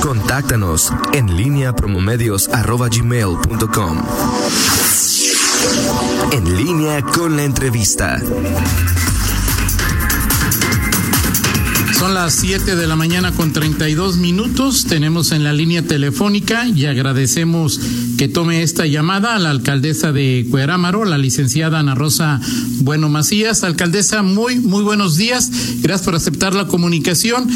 Contáctanos en línea promomedios.com. En línea con la entrevista. Son las 7 de la mañana con 32 minutos. Tenemos en la línea telefónica y agradecemos que tome esta llamada a la alcaldesa de Cuerámaro, la licenciada Ana Rosa Bueno Macías. Alcaldesa, muy, muy buenos días. Gracias por aceptar la comunicación.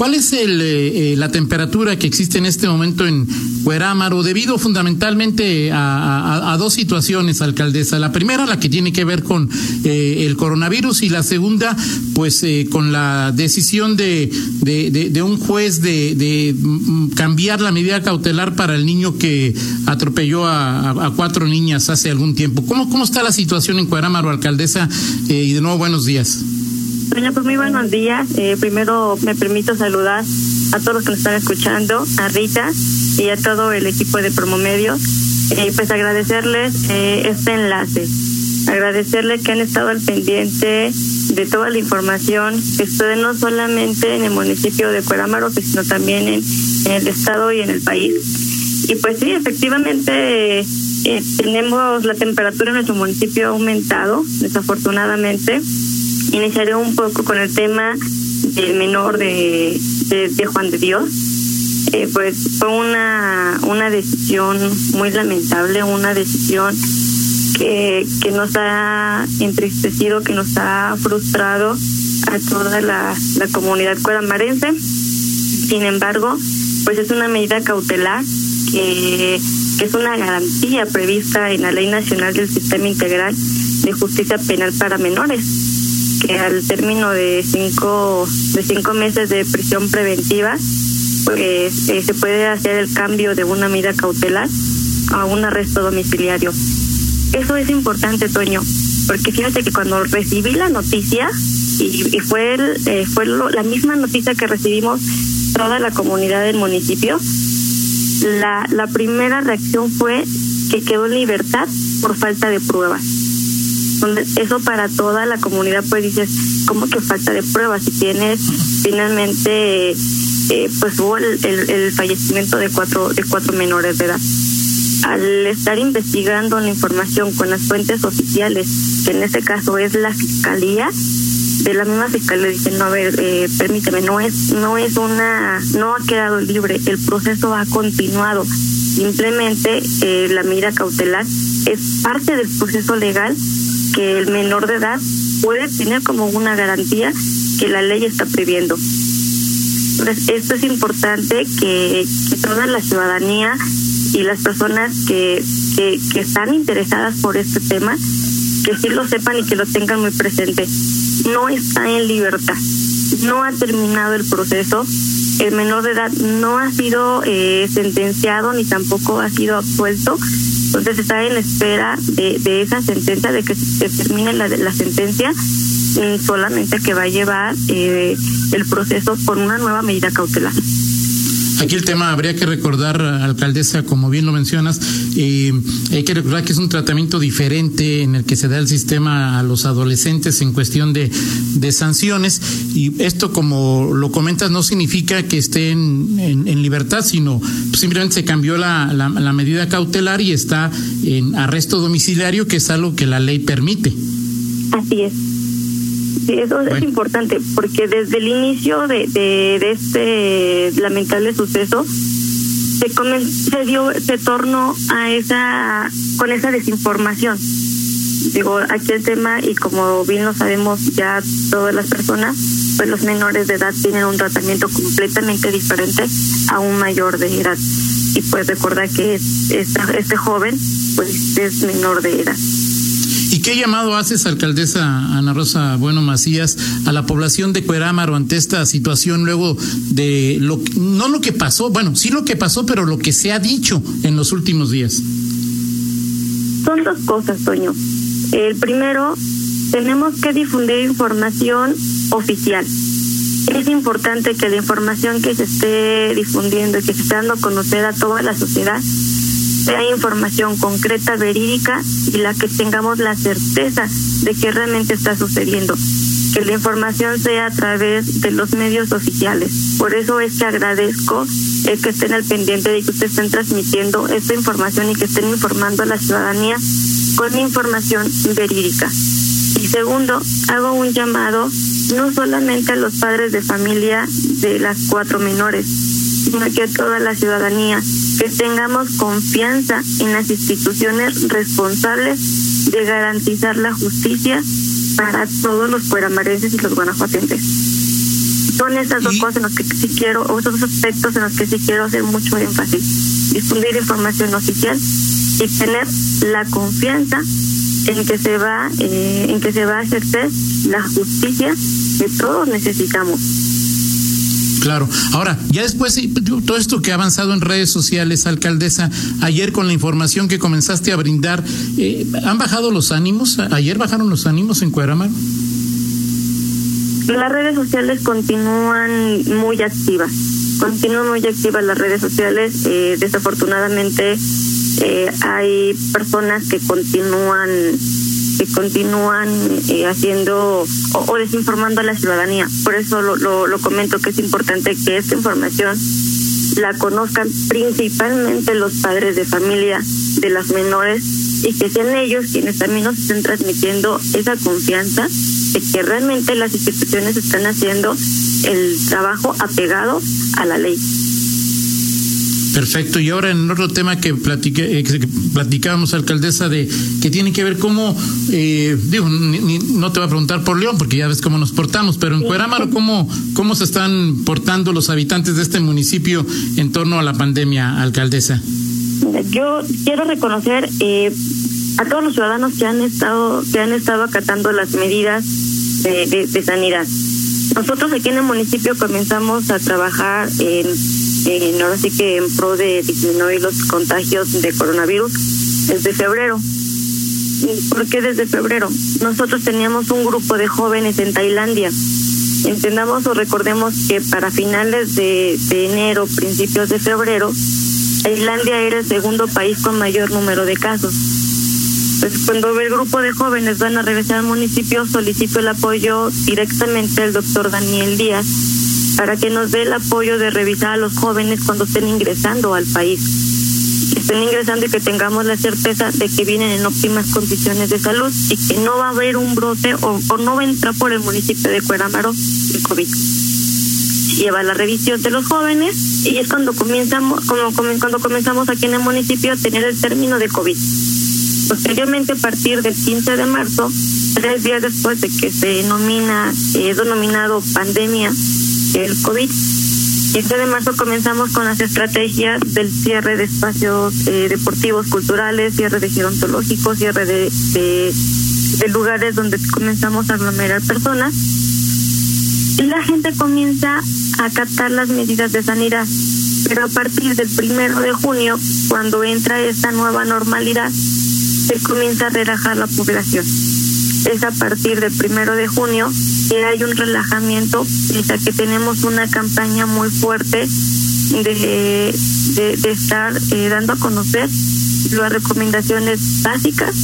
¿Cuál es el, eh, eh, la temperatura que existe en este momento en Cuerámaro debido fundamentalmente a, dos situaciones, alcaldesa? La primera, la que tiene que ver con eh, el coronavirus y la segunda, pues con la decisión de, de, un juez de, mm, cambiar la medida cautelar para el niño que atropelló a, cuatro niñas hace algún tiempo. ¿Cómo, cómo está la situación en Cuerámaro, alcaldesa? y de nuevo, buenos días. Doña, pues muy buenos días. Eh, primero me permito saludar a todos los que nos están escuchando, a Rita y a todo el equipo de Promomedios. Eh, pues agradecerles eh, este enlace, agradecerles que han estado al pendiente de toda la información que sucede no solamente en el municipio de Cuerámaro, sino también en, el estado y en el país. Y pues sí, efectivamente eh, tenemos la temperatura en nuestro municipio aumentado, desafortunadamente Iniciaré un poco con el tema del menor de, de, Juan de Dios. Eh, pues fue una, una decisión muy lamentable, una decisión que, que nos ha entristecido, que nos ha frustrado a toda la, la comunidad cueramarense. Sin embargo, pues es una medida cautelar que, que es una garantía prevista en la Ley Nacional del Sistema Integral de Justicia Penal para Menores que al término de cinco, de cinco meses de prisión preventiva, pues eh, se puede hacer el cambio de una medida cautelar a un arresto domiciliario. Eso es importante, Toño, porque fíjate que cuando recibí la noticia, y, fue, eh, fue la misma noticia que recibimos toda la comunidad del municipio, la, la primera reacción fue que quedó en libertad por falta de pruebas eso para toda la comunidad pues dices como que falta de pruebas si tienes finalmente eh, pues hubo el, fallecimiento de cuatro de cuatro menores de edad. Al estar investigando la información con las fuentes oficiales que en este caso es la fiscalía de la misma fiscalía dicen no a ver eh, permíteme no es no es una no ha quedado libre el proceso ha continuado. Simplemente eh, la medida cautelar es parte del proceso legal que el menor de edad puede tener como una garantía que la ley está previendo. Entonces, esto es importante que, toda la ciudadanía y las personas que, que, que están interesadas por este tema, que sí lo sepan y que lo tengan muy presente. No está en libertad, no ha terminado el proceso, el menor de edad no ha sido eh, sentenciado ni tampoco ha sido absuelto entonces está en espera de, de esa sentencia, de que se termine la, la sentencia, solamente que va a llevar eh, el proceso por una nueva medida cautelar. Aquí el tema habría que recordar, alcaldesa, como bien lo mencionas, eh, hay que recordar que es un tratamiento diferente en el que se da el sistema a los adolescentes en cuestión de, de sanciones y esto, como lo comentas, no significa que estén en, libertad, sino simplemente se cambió la, la, la medida cautelar y está en arresto domiciliario, que es algo que la ley permite. Así es. Sí, eso es importante, porque desde el inicio de, de, este lamentable suceso, se, se dio, se tornó a esa, con esa desinformación. Digo, aquí el tema, y como bien lo sabemos ya todas las personas, pues los menores de edad tienen un tratamiento completamente diferente a un mayor de edad. Y pues recordar que este joven, pues es menor de edad. ¿Y qué llamado haces, alcaldesa Ana Rosa Bueno Macías, a la población de Cuerámaro ante esta situación luego de lo no lo que pasó, bueno, sí lo que pasó, pero lo que se ha dicho en los últimos días? Son dos cosas, Toño. El primero, tenemos que difundir información oficial. Es importante que la información que se esté difundiendo y que se esté dando a conocer a toda la sociedad sea información concreta, verídica y la que tengamos la certeza de que realmente está sucediendo. que la información sea a través de los medios oficiales. Por eso es que agradezco el que estén al pendiente de que ustedes estén transmitiendo esta información y que estén informando a la ciudadanía con información verídica. Y segundo, hago un llamado no solamente a los padres de familia de las cuatro menores, sino que a toda la ciudadanía, que tengamos confianza en las instituciones responsables de garantizar la justicia para todos los cueramarenses y los guanajuatenses. Son esas dos cosas en las que sí quiero, o esos dos aspectos en los que sí quiero hacer mucho énfasis. Difundir información oficial y tener la confianza en que se va, eh, en que se va a ejercer la justicia que todos necesitamos. Claro. Ahora, ya después, todo esto que ha avanzado en redes sociales, alcaldesa, ayer con la información que comenzaste a brindar, eh, ¿han bajado los ánimos? ¿Ayer bajaron los ánimos en Cueramar? Las redes sociales continúan muy activas. Continúan muy activas las redes sociales. Eh, desafortunadamente, eh, hay personas que continúan que continúan eh, haciendo o, desinformando a la ciudadanía. Por eso lo, lo, comento que es importante que esta información la conozcan principalmente los padres de familia de las menores y que sean ellos quienes también nos estén transmitiendo esa confianza de que realmente las instituciones están haciendo el trabajo apegado a la ley. Perfecto. Y ahora en otro tema que, platique, eh, que platicábamos, alcaldesa, de que tiene que ver cómo, eh, digo, no te voy a preguntar por León, porque ya ves cómo nos portamos, pero en Cuerámaro, ¿cómo, ¿cómo se están portando los habitantes de este municipio en torno a la pandemia, alcaldesa? Yo quiero reconocer eh, a todos los ciudadanos que han estado, que han estado acatando las medidas de, de sanidad. Nosotros aquí en el municipio comenzamos a trabajar en eh, ahora sí que en pro de disminuir los contagios de coronavirus desde febrero. ¿Por qué desde febrero? Nosotros teníamos un grupo de jóvenes en Tailandia. Entendamos o recordemos que para finales de, de enero, principios de febrero, Tailandia era el segundo país con mayor número de casos. Pues cuando el grupo de jóvenes van a regresar al municipio, solicito el apoyo directamente al doctor Daniel Díaz, para que nos dé el apoyo de revisar a los jóvenes cuando estén ingresando al país. Que estén ingresando y que tengamos la certeza de que vienen en óptimas condiciones de salud y que no va a haber un brote o, no va a entrar por el municipio de Cuerámaro el COVID. Lleva la revisión de los jóvenes y es cuando comenzamos, como, cuando comenzamos aquí en el municipio a tener el término de COVID. Posteriormente, a partir del 15 de marzo, tres días después de que se denomina, es denominado pandemia, el COVID. Este de marzo comenzamos con las estrategias del cierre de espacios eh, deportivos, culturales, cierre de gerontológicos, cierre de, lugares donde comenzamos a aglomerar personas. Y la gente comienza a acatar las medidas de sanidad. Pero a partir del primero de junio, cuando entra esta nueva normalidad, se comienza a relajar la población es a partir del primero de junio que hay un relajamiento, ya que tenemos una campaña muy fuerte de, de, estar eh, dando a conocer las recomendaciones básicas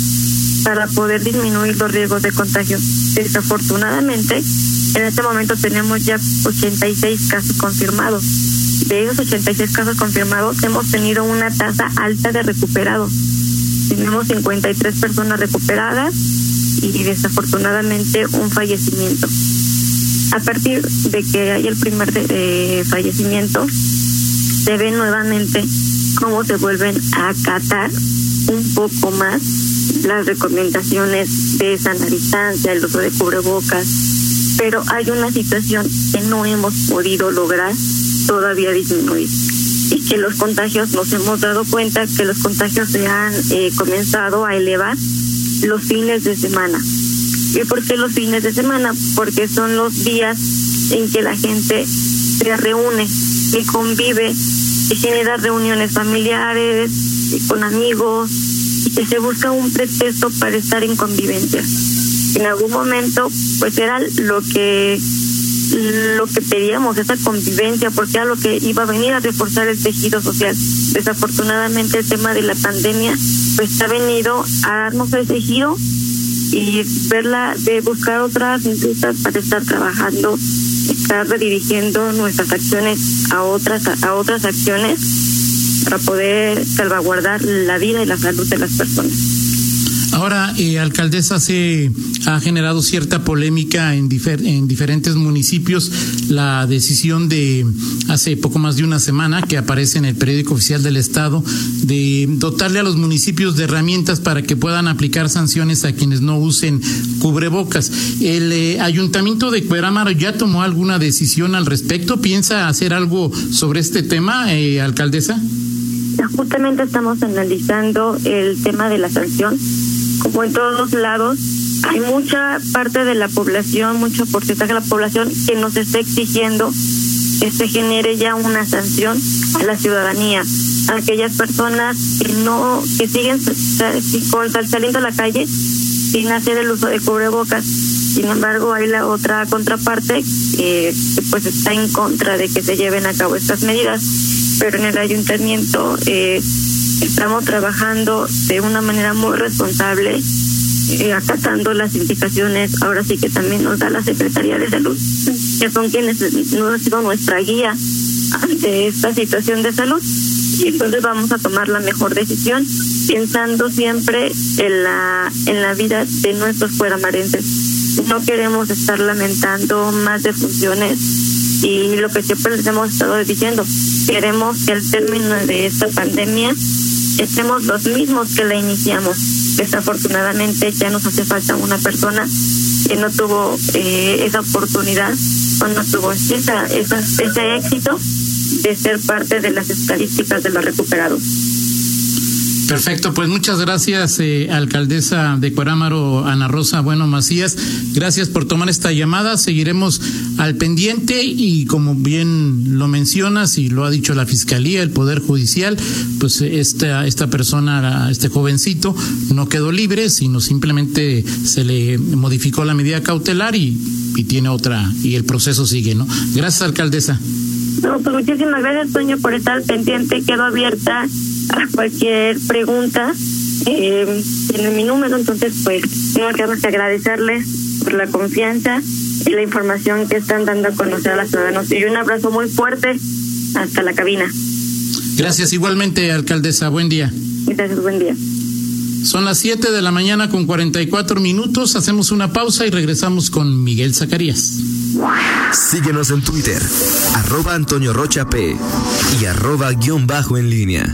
para poder disminuir los riesgos de contagio. Desafortunadamente, en este momento tenemos ya 86 casos confirmados. De esos 86 casos confirmados, hemos tenido una tasa alta de recuperados. Tenemos 53 personas recuperadas y desafortunadamente un fallecimiento. A partir de que hay el primer de, fallecimiento, se ve nuevamente cómo se vuelven a acatar un poco más las recomendaciones de sana el uso de cubrebocas, pero hay una situación que no hemos podido lograr todavía disminuir y que los contagios nos hemos dado cuenta que los contagios se han eh, comenzado a elevar los fines de semana. ¿Y por qué los fines de semana? Porque son los días en que la gente se reúne y convive y genera reuniones familiares con amigos y que se busca un pretexto para estar en convivencia. En algún momento, pues era lo que lo que pedíamos, esa convivencia, porque era lo que iba a venir a reforzar el tejido social. Desafortunadamente el tema de la pandemia pues ha venido a darnos ese giro y verla, de buscar otras rutas para estar trabajando, estar redirigiendo nuestras acciones a otras, a otras acciones para poder salvaguardar la vida y la salud de las personas. Ahora, eh, alcaldesa, se ha generado cierta polémica en, en diferentes municipios la decisión de hace poco más de una semana que aparece en el periódico oficial del Estado de dotarle a los municipios de herramientas para que puedan aplicar sanciones a quienes no usen cubrebocas. ¿El eh, ayuntamiento de Cuerámaro ya tomó alguna decisión al respecto? ¿Piensa hacer algo sobre este tema, eh, alcaldesa? Justamente estamos analizando el tema de la sanción como en todos lados, hay mucha parte de la población, mucho porcentaje de la población que nos está exigiendo que se genere ya una sanción a la ciudadanía, a aquellas personas que no, que siguen saliendo a la calle sin hacer el uso de cubrebocas. Sin embargo, hay la otra contraparte que pues está en contra de que se lleven a cabo estas medidas. Pero en el ayuntamiento eh, estamos trabajando de una manera muy responsable, eh, acatando las indicaciones, ahora sí que también nos da la Secretaría de Salud, que son quienes nos han sido nuestra guía ante esta situación de salud. Y entonces vamos a tomar la mejor decisión, pensando siempre en la, en la vida de nuestros fueramarenses. No queremos estar lamentando más defunciones y lo que siempre les hemos estado diciendo, queremos que al término de esta pandemia estemos los mismos que la iniciamos. Desafortunadamente ya nos hace falta una persona que no tuvo eh, esa oportunidad o no tuvo esa, esa, ese éxito de ser parte de las estadísticas de los recuperados. Perfecto, pues muchas gracias, eh, alcaldesa de Cuarámaro, Ana Rosa Bueno Macías. Gracias por tomar esta llamada. Seguiremos al pendiente y como bien lo mencionas y lo ha dicho la Fiscalía, el Poder Judicial, pues esta, esta persona, este jovencito, no quedó libre, sino simplemente se le modificó la medida cautelar y, y tiene otra, y el proceso sigue, ¿no? Gracias, alcaldesa. No, pues muchísimas gracias, Toño, por estar pendiente. Quedo abierta a cualquier pregunta. Eh, tiene mi número, entonces, pues, no queda más que agradecerles por la confianza y la información que están dando a conocer a los ciudadanos. Y un abrazo muy fuerte hasta la cabina. Gracias, igualmente, alcaldesa. Buen día. Gracias, buen día. Son las 7 de la mañana con 44 minutos. Hacemos una pausa y regresamos con Miguel Zacarías. Síguenos en Twitter, arroba Antonio Rocha P y arroba guion bajo en línea.